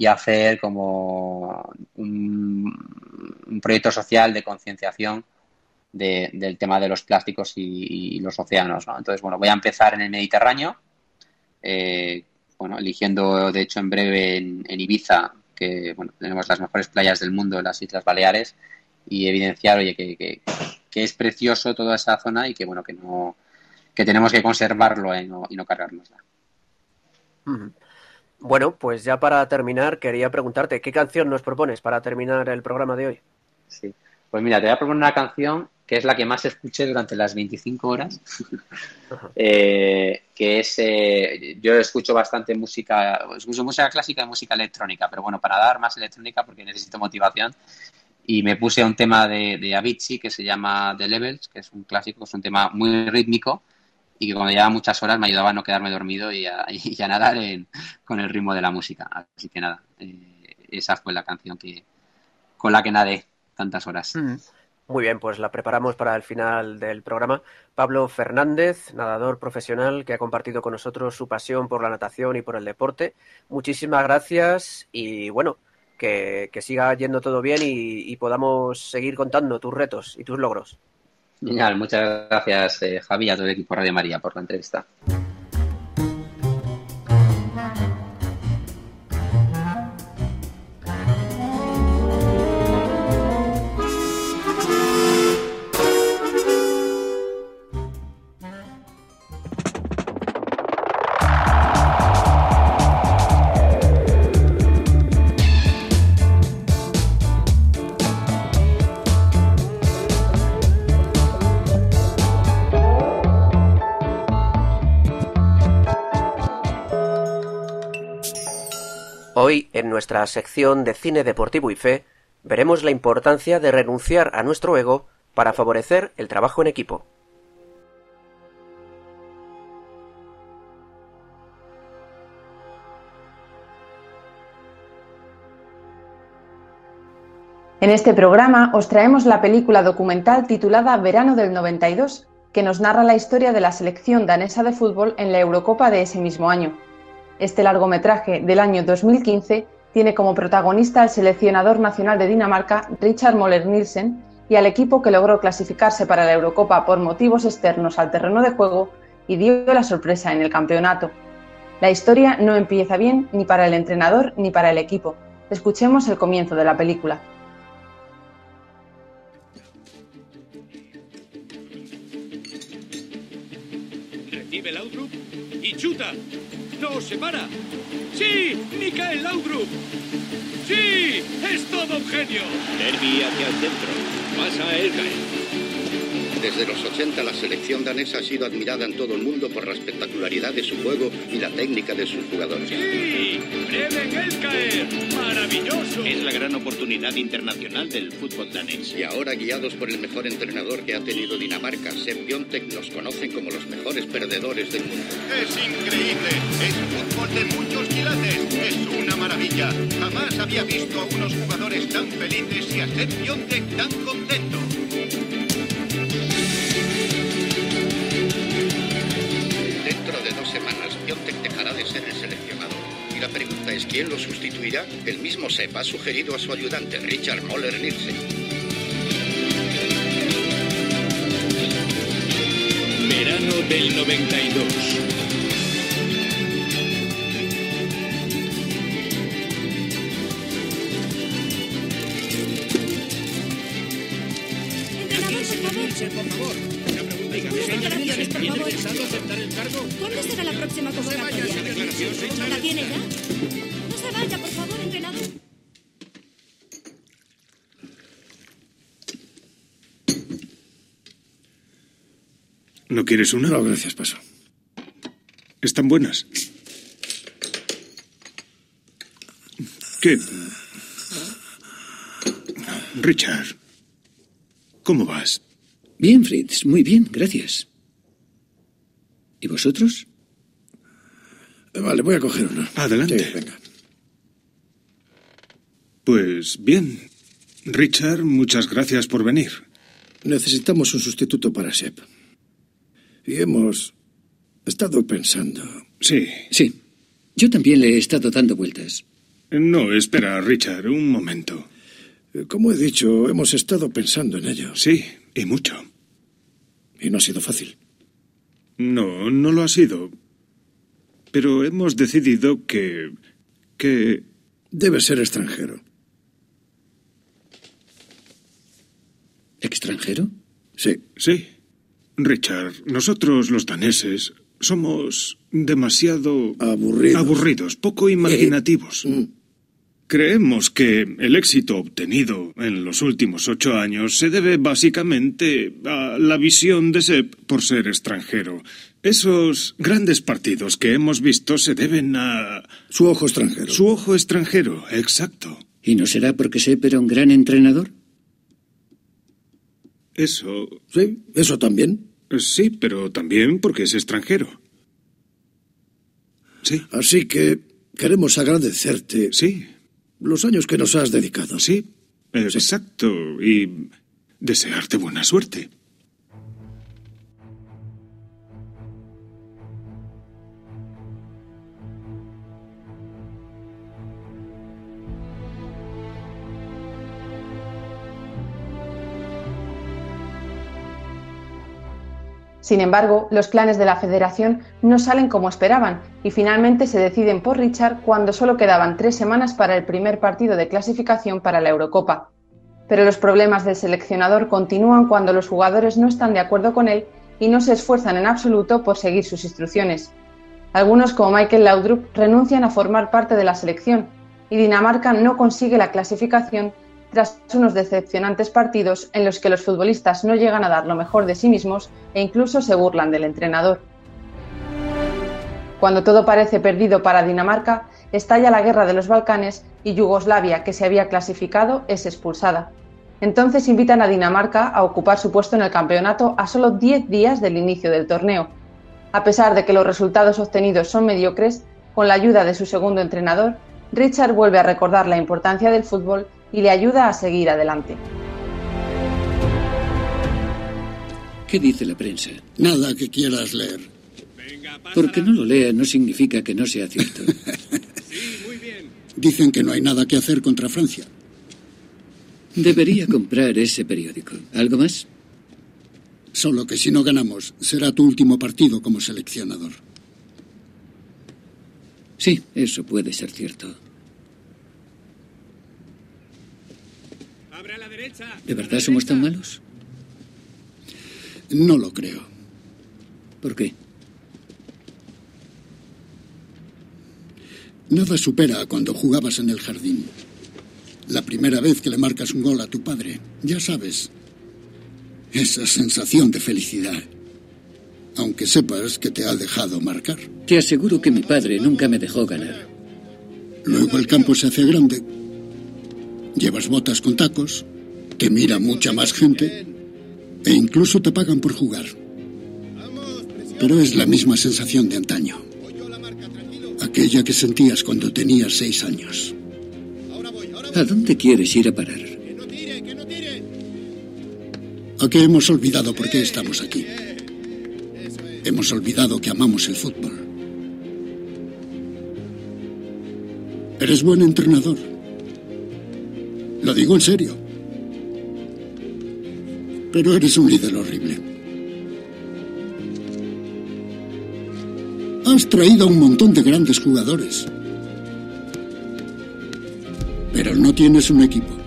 y hacer como un, proyecto social de concienciación del tema de los plásticos y, los océanos. Entonces, bueno, voy a empezar en el Mediterráneo, eh, bueno, eligiendo de hecho en breve en, Ibiza, que bueno, tenemos las mejores playas del mundo, en las Islas Baleares, y evidenciar, oye, que, es precioso toda esa zona y que bueno, que no que tenemos que conservarlo y no, y no cargárnosla. Bueno, pues ya para terminar, quería preguntarte, ¿qué canción nos propones para terminar el programa de hoy? Sí, pues mira, te voy a proponer una canción que es la que más escuché durante las 25 horas, eh, que es, eh, yo escucho bastante música, escucho música clásica y música electrónica, pero bueno, para dar más electrónica porque necesito motivación, y me puse a un tema de, de Avicii que se llama The Levels, que es un clásico, es un tema muy rítmico, y que cuando llevaba muchas horas me ayudaba a no quedarme dormido y a, nadar con el ritmo de la música. Así que nada, eh, esa fue la canción que con la que nadé tantas horas. Mm. Muy bien, pues la preparamos para el final del programa. Pablo Fernández, nadador profesional que ha compartido con nosotros su pasión por la natación y por el deporte. Muchísimas gracias y bueno, que, siga yendo todo bien y, podamos seguir contando tus retos y tus logros. Genial, muchas gracias eh, Javi y a todo el equipo Radio María por la entrevista. Nuestra sección de cine deportivo y fe, veremos la importancia de renunciar a nuestro ego para favorecer el trabajo en equipo. En este programa os traemos la película documental titulada Verano del 92, que nos narra la historia de la selección danesa de fútbol en la Eurocopa de ese mismo año. Este largometraje del año 2015 tiene como protagonista al seleccionador nacional de Dinamarca, Richard Moller Nielsen, y al equipo que logró clasificarse para la Eurocopa por motivos externos al terreno de juego y dio la sorpresa en el campeonato. La historia no empieza bien ni para el entrenador ni para el equipo. Escuchemos el comienzo de la película. Recibe el y chuta. ¡No se para! ¡Sí! ¡Mikael Laudrup! ¡Sí! ¡Es todo un genio! Derby hacia el centro. Pasa a Elgain. Desde los 80 la selección danesa ha sido admirada en todo el mundo por la espectacularidad de su juego y la técnica de sus jugadores. ¡Sí! el caer! ¡Maravilloso! Es la gran oportunidad internacional del fútbol danés. Y ahora, guiados por el mejor entrenador que ha tenido Dinamarca, Sepp Piontek, nos conocen como los mejores perdedores del mundo. ¡Es increíble! Es fútbol de muchos quilates. ¡Es una maravilla! Jamás había visto a unos jugadores tan felices y a Sepp Piontek tan contento. Pregunta ¿quién lo sustituirá? El mismo Sepp ha sugerido a su ayudante, Richard Moller Nielsen. Verano del 92. por favor. ¿Cuándo será la próxima convocatoria? ¿La tiene ya? ¿No quieres una? No, gracias, paso. ¿Están buenas? ¿Qué? Richard, ¿cómo vas? Bien, Fritz, muy bien, gracias. ¿Y vosotros? Vale, voy a coger uno. Adelante. venga. Pues bien. Richard, muchas gracias por venir. Necesitamos un sustituto para Shep. Y hemos estado pensando. Sí. Sí. Yo también le he estado dando vueltas. No, espera, Richard, un momento. Como he dicho, hemos estado pensando en ello. Sí, y mucho. Y no ha sido fácil. No, no lo ha sido. Pero hemos decidido que... que... Debe ser extranjero. ¿Extranjero? Sí. Sí. Richard, nosotros los daneses somos demasiado... Aburridos. Aburridos, poco imaginativos. Mm. Creemos que el éxito obtenido en los últimos ocho años se debe básicamente a la visión de Sepp por ser extranjero. Esos grandes partidos que hemos visto se deben a... Su ojo extranjero. Su ojo extranjero, exacto. ¿Y no será porque Sepp era un gran entrenador? Eso... Sí, eso también. Sí, pero también porque es extranjero. Sí. Así que queremos agradecerte. Sí. Los años que nos has dedicado. Sí, exacto. Y desearte buena suerte. Sin embargo, los planes de la federación no salen como esperaban y finalmente se deciden por Richard cuando solo quedaban tres semanas para el primer partido de clasificación para la Eurocopa. Pero los problemas del seleccionador continúan cuando los jugadores no están de acuerdo con él y no se esfuerzan en absoluto por seguir sus instrucciones. Algunos, como Michael Laudrup, renuncian a formar parte de la selección y Dinamarca no consigue la clasificación tras unos decepcionantes partidos en los que los futbolistas no llegan a dar lo mejor de sí mismos e incluso se burlan del entrenador. Cuando todo parece perdido para Dinamarca, estalla la guerra de los Balcanes y Yugoslavia, que se había clasificado, es expulsada. Entonces invitan a Dinamarca a ocupar su puesto en el campeonato a solo 10 días del inicio del torneo. A pesar de que los resultados obtenidos son mediocres, con la ayuda de su segundo entrenador, Richard vuelve a recordar la importancia del fútbol y le ayuda a seguir adelante. ¿Qué dice la prensa? Nada que quieras leer. Porque no lo lea no significa que no sea cierto. Dicen que no hay nada que hacer contra Francia. Debería comprar ese periódico. ¿Algo más? Solo que si no ganamos, será tu último partido como seleccionador. Sí, eso puede ser cierto. ¿De verdad somos tan malos? No lo creo. ¿Por qué? Nada supera a cuando jugabas en el jardín. La primera vez que le marcas un gol a tu padre, ya sabes. Esa sensación de felicidad. Aunque sepas que te ha dejado marcar. Te aseguro que mi padre nunca me dejó ganar. Luego el campo se hace grande. Llevas botas con tacos, te mira mucha más gente e incluso te pagan por jugar. Pero es la misma sensación de antaño. Aquella que sentías cuando tenías seis años. ¿A dónde quieres ir a parar? ¿A qué hemos olvidado por qué estamos aquí? Hemos olvidado que amamos el fútbol. Eres buen entrenador. Lo digo en serio. Pero eres un líder horrible. Has traído a un montón de grandes jugadores. Pero no tienes un equipo.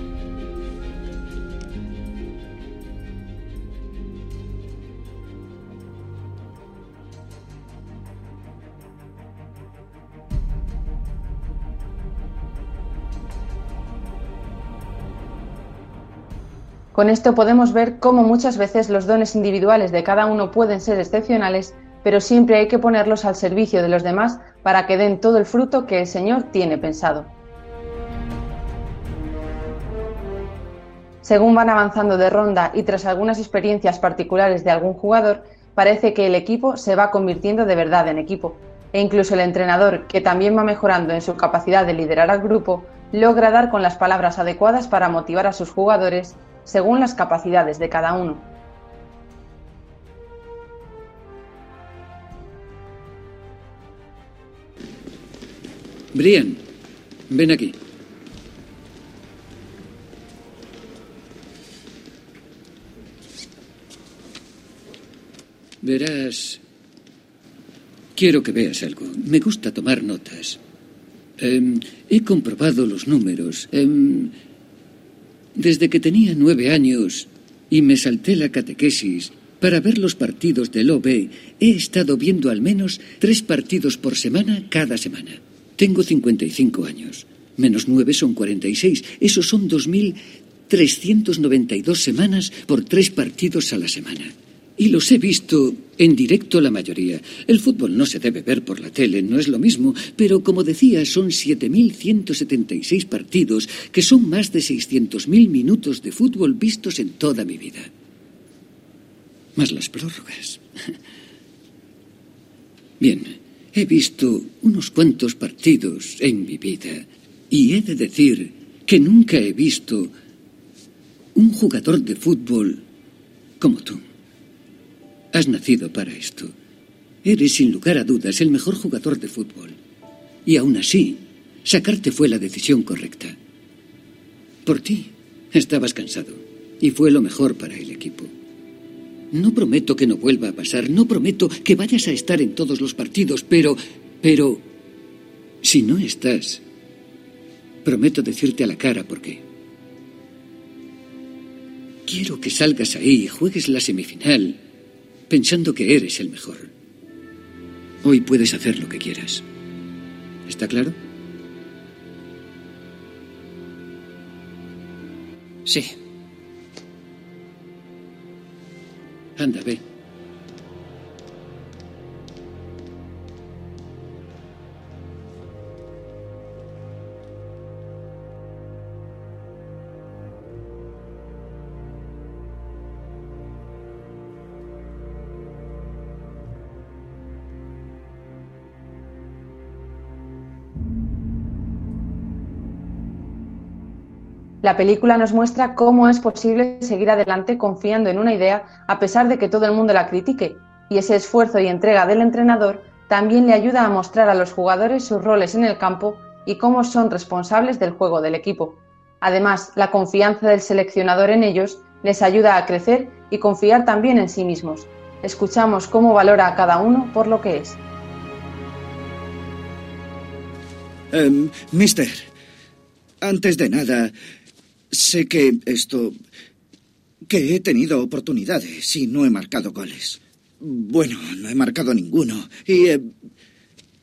Con esto podemos ver cómo muchas veces los dones individuales de cada uno pueden ser excepcionales, pero siempre hay que ponerlos al servicio de los demás para que den todo el fruto que el Señor tiene pensado. Según van avanzando de ronda y tras algunas experiencias particulares de algún jugador, parece que el equipo se va convirtiendo de verdad en equipo, e incluso el entrenador, que también va mejorando en su capacidad de liderar al grupo, logra dar con las palabras adecuadas para motivar a sus jugadores según las capacidades de cada uno. Brian, ven aquí. Verás, quiero que veas algo. Me gusta tomar notas. Em, he comprobado los números. Em, desde que tenía nueve años y me salté la catequesis para ver los partidos del OB, he estado viendo al menos tres partidos por semana cada semana. Tengo 55 años. Menos nueve son 46. Esos son 2.392 semanas por tres partidos a la semana. Y los he visto en directo la mayoría. El fútbol no se debe ver por la tele, no es lo mismo, pero como decía, son 7.176 partidos, que son más de 600.000 minutos de fútbol vistos en toda mi vida. Más las prórrogas. Bien, he visto unos cuantos partidos en mi vida y he de decir que nunca he visto un jugador de fútbol como tú. Has nacido para esto. Eres sin lugar a dudas el mejor jugador de fútbol. Y aún así, sacarte fue la decisión correcta. Por ti, estabas cansado. Y fue lo mejor para el equipo. No prometo que no vuelva a pasar, no prometo que vayas a estar en todos los partidos, pero... pero... Si no estás, prometo decirte a la cara por qué. Quiero que salgas ahí y juegues la semifinal pensando que eres el mejor. Hoy puedes hacer lo que quieras. ¿Está claro? Sí. Anda, ve. La película nos muestra cómo es posible seguir adelante confiando en una idea a pesar de que todo el mundo la critique, y ese esfuerzo y entrega del entrenador también le ayuda a mostrar a los jugadores sus roles en el campo y cómo son responsables del juego del equipo. Además, la confianza del seleccionador en ellos les ayuda a crecer y confiar también en sí mismos. Escuchamos cómo valora a cada uno por lo que es. Em, mister, antes de nada, Sé que esto... que he tenido oportunidades y no he marcado goles. Bueno, no he marcado ninguno. Y... Eh,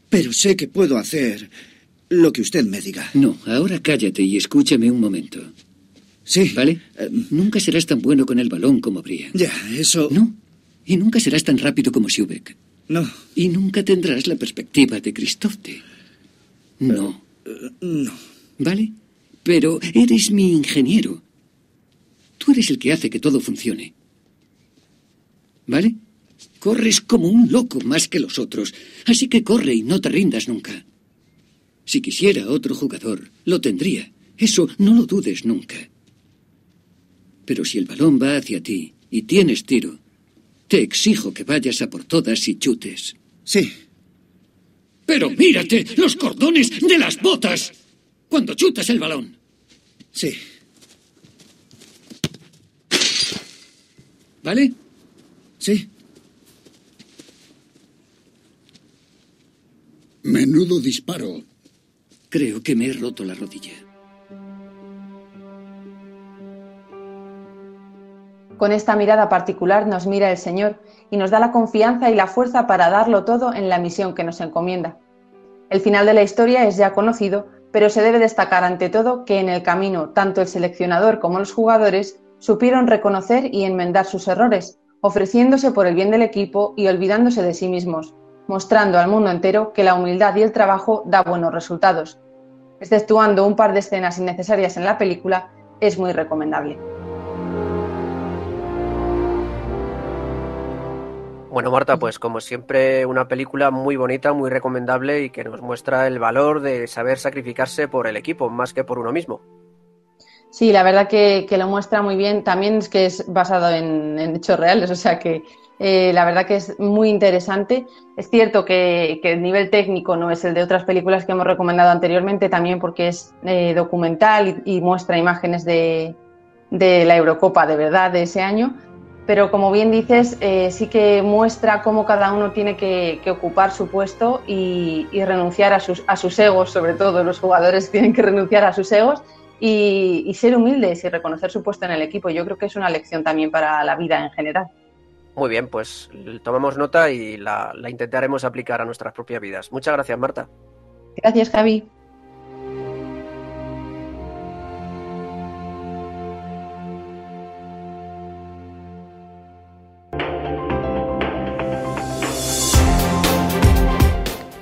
pero sé que puedo hacer lo que usted me diga. No, ahora cállate y escúchame un momento. Sí. ¿Vale? Eh, nunca serás tan bueno con el balón como Brian. Ya, eso... No. Y nunca serás tan rápido como Schubek. No. Y nunca tendrás la perspectiva de Christofte. No. Eh, no. ¿Vale? Pero eres mi ingeniero. Tú eres el que hace que todo funcione. ¿Vale? Corres como un loco más que los otros, así que corre y no te rindas nunca. Si quisiera otro jugador, lo tendría. Eso no lo dudes nunca. Pero si el balón va hacia ti y tienes tiro, te exijo que vayas a por todas y chutes. Sí. Pero mírate los cordones de las botas cuando chutas el balón. Sí. ¿Vale? Sí. Menudo disparo. Creo que me he roto la rodilla. Con esta mirada particular nos mira el Señor y nos da la confianza y la fuerza para darlo todo en la misión que nos encomienda. El final de la historia es ya conocido, pero se debe destacar ante todo que en el camino tanto el seleccionador como los jugadores supieron reconocer y enmendar sus errores, ofreciéndose por el bien del equipo y olvidándose de sí mismos, mostrando al mundo entero que la humildad y el trabajo da buenos resultados. Exceptuando un par de escenas innecesarias en la película, es muy recomendable. Bueno, Marta, pues como siempre, una película muy bonita, muy recomendable y que nos muestra el valor de saber sacrificarse por el equipo más que por uno mismo. Sí, la verdad que, lo muestra muy bien. También es que es basado en, hechos reales, o sea que eh, la verdad que es muy interesante. Es cierto que, el nivel técnico no es el de otras películas que hemos recomendado anteriormente, también porque es eh, documental y, muestra imágenes de, de la Eurocopa de verdad de ese año pero como bien dices, eh, sí que muestra cómo cada uno tiene que, ocupar su puesto y, renunciar a sus, a sus, egos, sobre todo los jugadores tienen que renunciar a sus egos y, ser humildes y reconocer su puesto en el equipo. Yo creo que es una lección también para la vida en general. Muy bien, pues tomamos nota y la intentaremos aplicar a nuestras propias vidas. Muchas gracias, Marta. Gracias, Javi.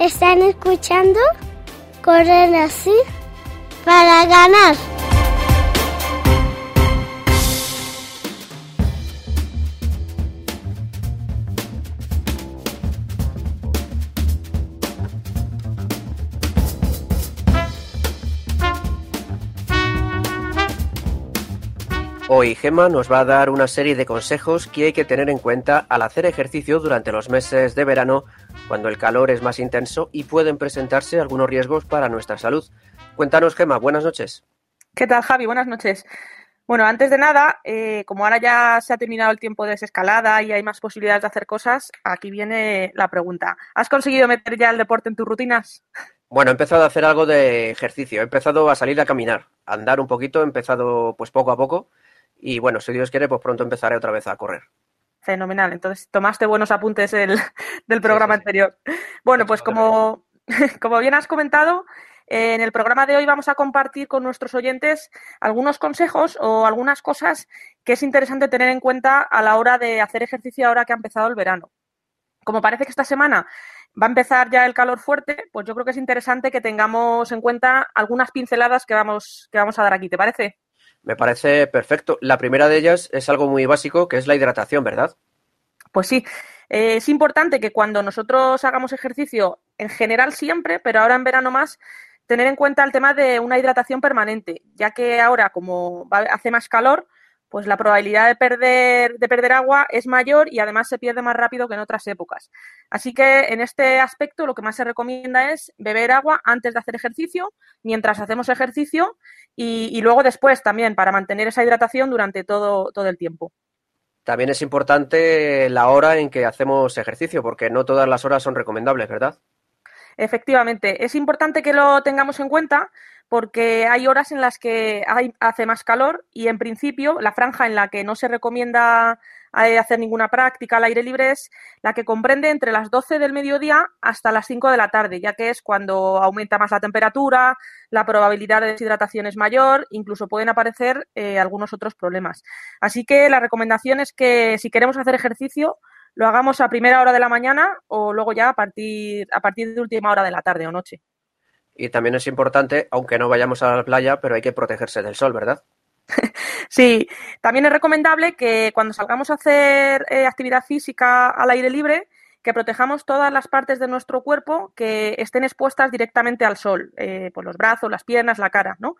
están escuchando, corren así para ganar. Hoy Gema nos va a dar una serie de consejos que hay que tener en cuenta al hacer ejercicio durante los meses de verano cuando el calor es más intenso y pueden presentarse algunos riesgos para nuestra salud. Cuéntanos, Gema, buenas noches. ¿Qué tal, Javi? Buenas noches. Bueno, antes de nada, eh, como ahora ya se ha terminado el tiempo de desescalada y hay más posibilidades de hacer cosas, aquí viene la pregunta. ¿Has conseguido meter ya el deporte en tus rutinas? Bueno, he empezado a hacer algo de ejercicio, he empezado a salir a caminar, a andar un poquito, he empezado pues poco a poco y bueno, si Dios quiere, pues pronto empezaré otra vez a correr. Fenomenal, entonces tomaste buenos apuntes del, del programa anterior. Bueno, pues como, como bien has comentado, en el programa de hoy vamos a compartir con nuestros oyentes algunos consejos o algunas cosas que es interesante tener en cuenta a la hora de hacer ejercicio ahora que ha empezado el verano. Como parece que esta semana va a empezar ya el calor fuerte, pues yo creo que es interesante que tengamos en cuenta algunas pinceladas que vamos, que vamos a dar aquí. ¿Te parece? Me parece perfecto. La primera de ellas es algo muy básico, que es la hidratación, ¿verdad? Pues sí. Eh, es importante que cuando nosotros hagamos ejercicio, en general siempre, pero ahora en verano más, tener en cuenta el tema de una hidratación permanente, ya que ahora, como hace más calor, pues la probabilidad de perder, de perder agua es mayor y además se pierde más rápido que en otras épocas. Así que en este aspecto lo que más se recomienda es beber agua antes de hacer ejercicio, mientras hacemos ejercicio y, y luego después también para mantener esa hidratación durante todo, todo el tiempo. También es importante la hora en que hacemos ejercicio, porque no todas las horas son recomendables, ¿verdad? Efectivamente, es importante que lo tengamos en cuenta porque hay horas en las que hace más calor y en principio la franja en la que no se recomienda eh, hacer ninguna práctica al aire libre es la que comprende entre las 12 del mediodía hasta las 5 de la tarde, ya que es cuando aumenta más la temperatura, la probabilidad de deshidratación es mayor, incluso pueden aparecer eh, algunos otros problemas. Así que la recomendación es que si queremos hacer ejercicio, lo hagamos a primera hora de la mañana o luego ya a partir, a partir de última hora de la tarde o noche. Y también es importante, aunque no vayamos a la playa, pero hay que protegerse del sol, ¿verdad? sí, también es recomendable que cuando salgamos a hacer eh, actividad física al aire libre, que protejamos todas las partes de nuestro cuerpo que estén expuestas directamente al sol, eh, por los brazos, las piernas, la cara, ¿no?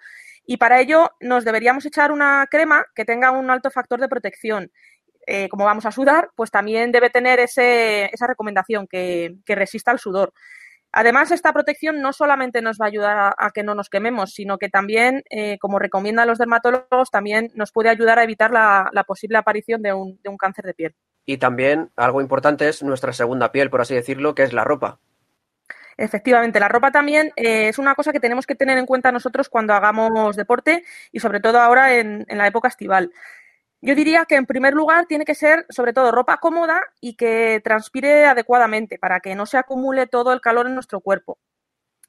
Y para ello nos deberíamos echar una crema que tenga un alto factor de protección eh, como vamos a sudar, pues también debe tener ese, esa recomendación que, resista al sudor. Además, esta protección no solamente nos va a ayudar a, que no nos quememos, sino que también, eh, como recomiendan los dermatólogos, también nos puede ayudar a evitar la, posible aparición de un, de un, cáncer de piel. Y también algo importante es nuestra segunda piel, por así decirlo, que es la ropa. Efectivamente, la ropa también eh, es una cosa que tenemos que tener en cuenta nosotros cuando hagamos deporte y sobre todo ahora en, en la época estival. Yo diría que en primer lugar tiene que ser sobre todo ropa cómoda y que transpire adecuadamente para que no se acumule todo el calor en nuestro cuerpo.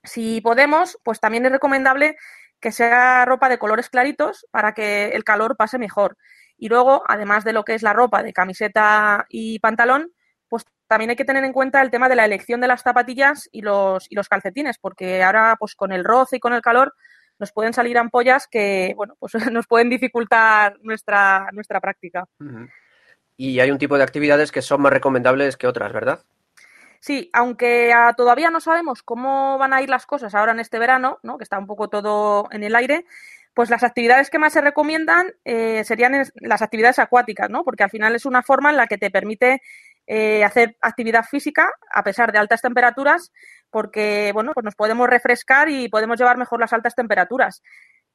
Si podemos, pues también es recomendable que sea ropa de colores claritos para que el calor pase mejor. Y luego, además de lo que es la ropa de camiseta y pantalón, pues también hay que tener en cuenta el tema de la elección de las zapatillas y los, y los calcetines, porque ahora, pues con el roce y con el calor, nos pueden salir ampollas que, bueno, pues nos pueden dificultar nuestra, nuestra práctica. Y hay un tipo de actividades que son más recomendables que otras, ¿verdad? Sí, aunque ah, todavía no sabemos cómo van a ir las cosas ahora en este verano, ¿no? que está un poco todo en el aire, pues las actividades que más se recomiendan eh, serían las actividades acuáticas, ¿no? porque al final es una forma en la que te permite eh, hacer actividad física a pesar de altas temperaturas, porque bueno, pues nos podemos refrescar y podemos llevar mejor las altas temperaturas.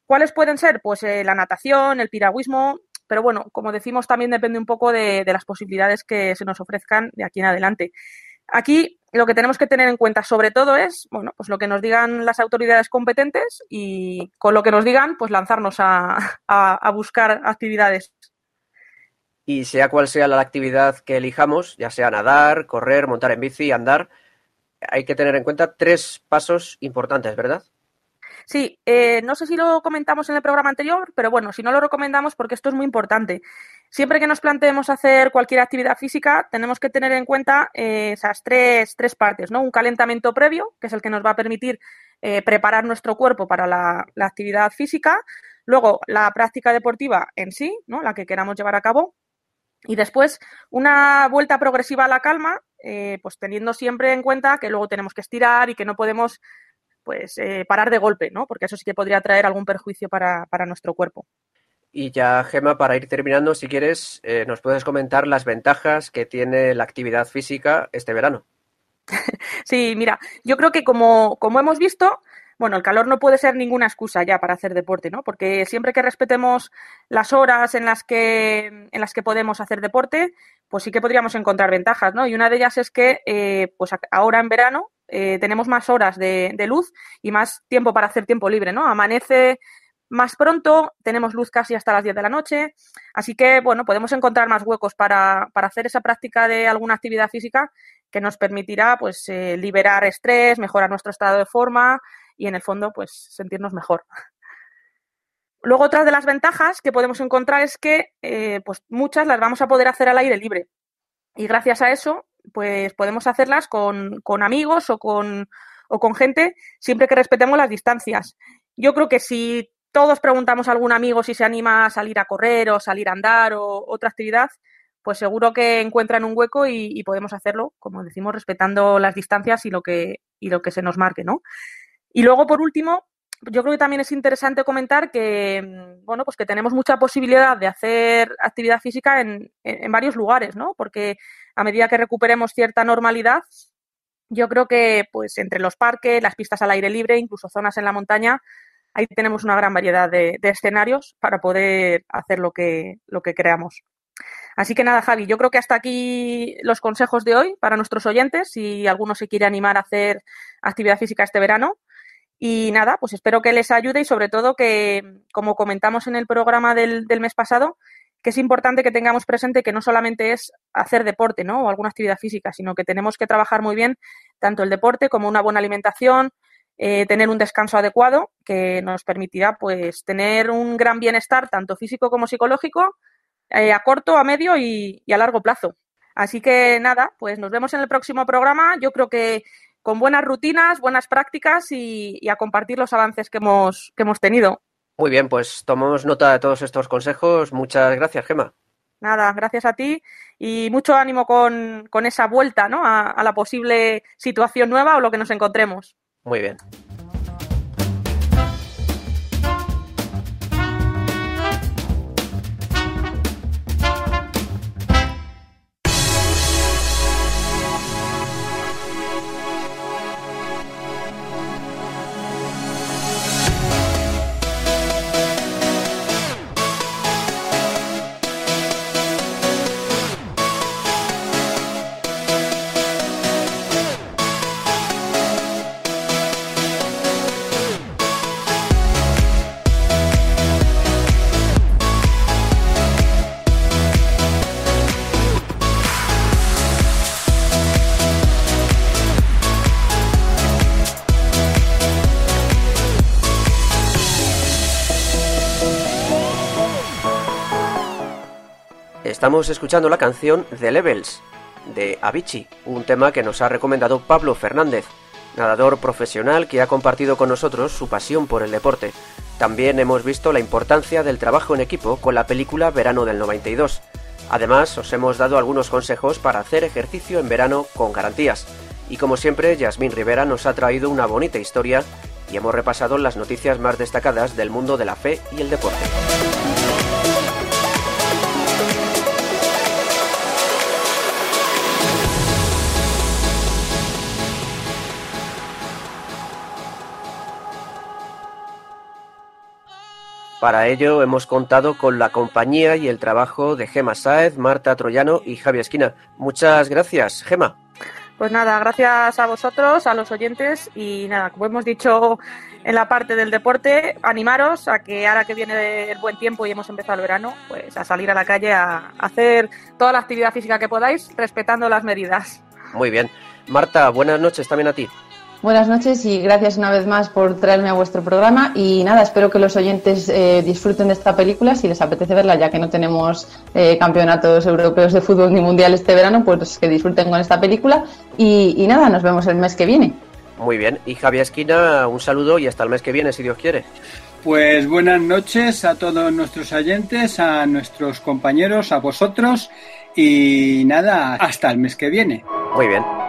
¿Cuáles pueden ser? Pues eh, la natación, el piragüismo, pero bueno, como decimos, también depende un poco de, las posibilidades que se nos ofrezcan de aquí en adelante. Aquí lo que tenemos que tener en cuenta sobre todo es, bueno, pues lo que nos digan las autoridades competentes y con lo que nos digan, pues lanzarnos a buscar actividades y sea cual sea la actividad que elijamos, ya sea nadar, correr, montar en bici, andar, hay que tener en cuenta tres pasos importantes, ¿verdad? Sí, eh, no sé si lo comentamos en el programa anterior, pero bueno, si no lo recomendamos porque esto es muy importante. Siempre que nos planteemos hacer cualquier actividad física, tenemos que tener en cuenta eh, esas tres, tres, partes, ¿no? Un calentamiento previo, que es el que nos va a permitir eh, preparar nuestro cuerpo para la, actividad física. Luego, la práctica deportiva en sí, ¿no? La que queramos llevar a cabo. Y después, una vuelta progresiva a la calma, eh, pues teniendo siempre en cuenta que luego tenemos que estirar y que no podemos pues parar de golpe, ¿no? Porque eso sí que podría traer algún perjuicio para, nuestro cuerpo. Y ya, Gema, para ir terminando, si quieres, eh, nos puedes comentar las ventajas que tiene la actividad física este verano. Sí, mira, yo creo que como, como hemos visto, bueno, el calor no puede ser ninguna excusa ya para hacer deporte, ¿no? Porque siempre que respetemos las horas en las que, en las que podemos hacer deporte, pues sí que podríamos encontrar ventajas, ¿no? Y una de ellas es que, eh, pues ahora en verano eh, tenemos más horas de, de, luz y más tiempo para hacer tiempo libre, ¿no? Amanece más pronto, tenemos luz casi hasta las 10 de la noche, así que, bueno, podemos encontrar más huecos para, para hacer esa práctica de alguna actividad física que nos permitirá, pues, eh, liberar estrés, mejorar nuestro estado de forma y, en el fondo, pues, sentirnos mejor. Luego, otra de las ventajas que podemos encontrar es que, eh, pues, muchas las vamos a poder hacer al aire libre. Y gracias a eso, pues, podemos hacerlas con, con amigos o con, o con gente siempre que respetemos las distancias. Yo creo que si todos preguntamos a algún amigo si se anima a salir a correr o salir a andar o otra actividad, pues seguro que encuentran un hueco y, podemos hacerlo, como decimos, respetando las distancias y lo que, y lo que se nos marque, ¿no? Y luego, por último, yo creo que también es interesante comentar que, mm, bueno, pues que tenemos mucha posibilidad de hacer actividad física en, en varios lugares, ¿no? Porque a medida que recuperemos cierta normalidad, yo creo que, pues, entre los parques, las pistas al aire libre, incluso zonas en la montaña, ahí tenemos una gran variedad de, escenarios para poder hacer lo que, lo que creamos. Así que nada, Javi, yo creo que hasta aquí los consejos de hoy para nuestros oyentes, si alguno se quiere animar a hacer actividad física este verano. Y nada, pues espero que les ayude y sobre todo que, como comentamos en el programa del, del mes pasado, que es importante que tengamos presente que no solamente es hacer deporte, ¿no? O alguna actividad física, sino que tenemos que trabajar muy bien tanto el deporte como una buena alimentación, eh, tener un descanso adecuado que nos permitirá pues tener un gran bienestar tanto físico como psicológico eh, a corto, a medio y, a largo plazo. Así que nada, pues nos vemos en el próximo programa. Yo creo que con buenas rutinas, buenas prácticas y, y a compartir los avances que hemos, que hemos tenido. Muy bien, pues tomamos nota de todos estos consejos. Muchas gracias, Gema. Nada, gracias a ti y mucho ánimo con, con esa vuelta ¿no? a, a la posible situación nueva o lo que nos encontremos. Muy bien. Estamos escuchando la canción The Levels de Avicii, un tema que nos ha recomendado Pablo Fernández, nadador profesional que ha compartido con nosotros su pasión por el deporte. También hemos visto la importancia del trabajo en equipo con la película Verano del 92. Además, os hemos dado algunos consejos para hacer ejercicio en verano con garantías. Y como siempre, Yasmín Rivera nos ha traído una bonita historia y hemos repasado las noticias más destacadas del mundo de la fe y el deporte. Para ello hemos contado con la compañía y el trabajo de Gema Sáez, Marta Troyano y Javier Esquina. Muchas gracias, Gema. Pues nada, gracias a vosotros, a los oyentes y nada, como hemos dicho en la parte del deporte, animaros a que ahora que viene el buen tiempo y hemos empezado el verano, pues a salir a la calle a hacer toda la actividad física que podáis, respetando las medidas. Muy bien. Marta, buenas noches también a ti. Buenas noches y gracias una vez más por traerme a vuestro programa. Y nada, espero que los oyentes eh, disfruten de esta película si les apetece verla, ya que no tenemos eh, campeonatos europeos de fútbol ni mundial este verano, pues que disfruten con esta película. Y, y nada, nos vemos el mes que viene. Muy bien. Y Javier Esquina, un saludo y hasta el mes que viene, si Dios quiere. Pues buenas noches a todos nuestros oyentes, a nuestros compañeros, a vosotros. Y nada, hasta el mes que viene. Muy bien.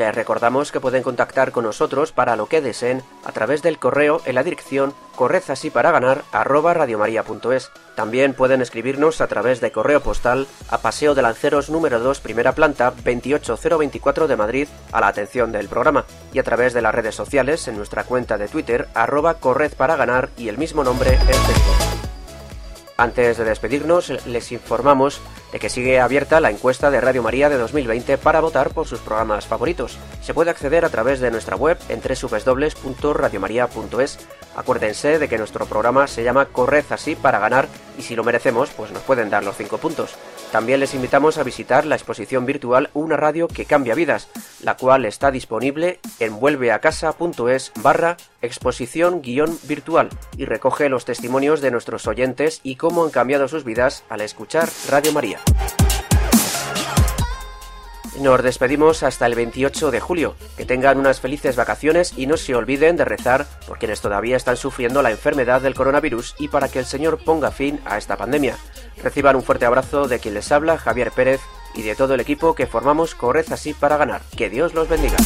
Les recordamos que pueden contactar con nosotros para lo que deseen a través del correo en la dirección correzasíparaganar@radiomaria.es. También pueden escribirnos a través de correo postal a Paseo de Lanceros número 2, primera planta, 28024 de Madrid, a la atención del programa, y a través de las redes sociales en nuestra cuenta de Twitter arroba correzparaganar y el mismo nombre en Facebook. Antes de despedirnos, les informamos de que sigue abierta la encuesta de Radio María de 2020 para votar por sus programas favoritos. Se puede acceder a través de nuestra web en www.radiomaria.es. Acuérdense de que nuestro programa se llama Corred así para ganar y si lo merecemos, pues nos pueden dar los 5 puntos. También les invitamos a visitar la exposición virtual Una radio que cambia vidas, la cual está disponible en vuelveacasa.es barra exposición guion virtual y recoge los testimonios de nuestros oyentes y cómo han cambiado sus vidas al escuchar Radio María. Nos despedimos hasta el 28 de julio. Que tengan unas felices vacaciones y no se olviden de rezar por quienes todavía están sufriendo la enfermedad del coronavirus y para que el Señor ponga fin a esta pandemia. Reciban un fuerte abrazo de quien les habla, Javier Pérez, y de todo el equipo que formamos Corred así para ganar. Que Dios los bendiga.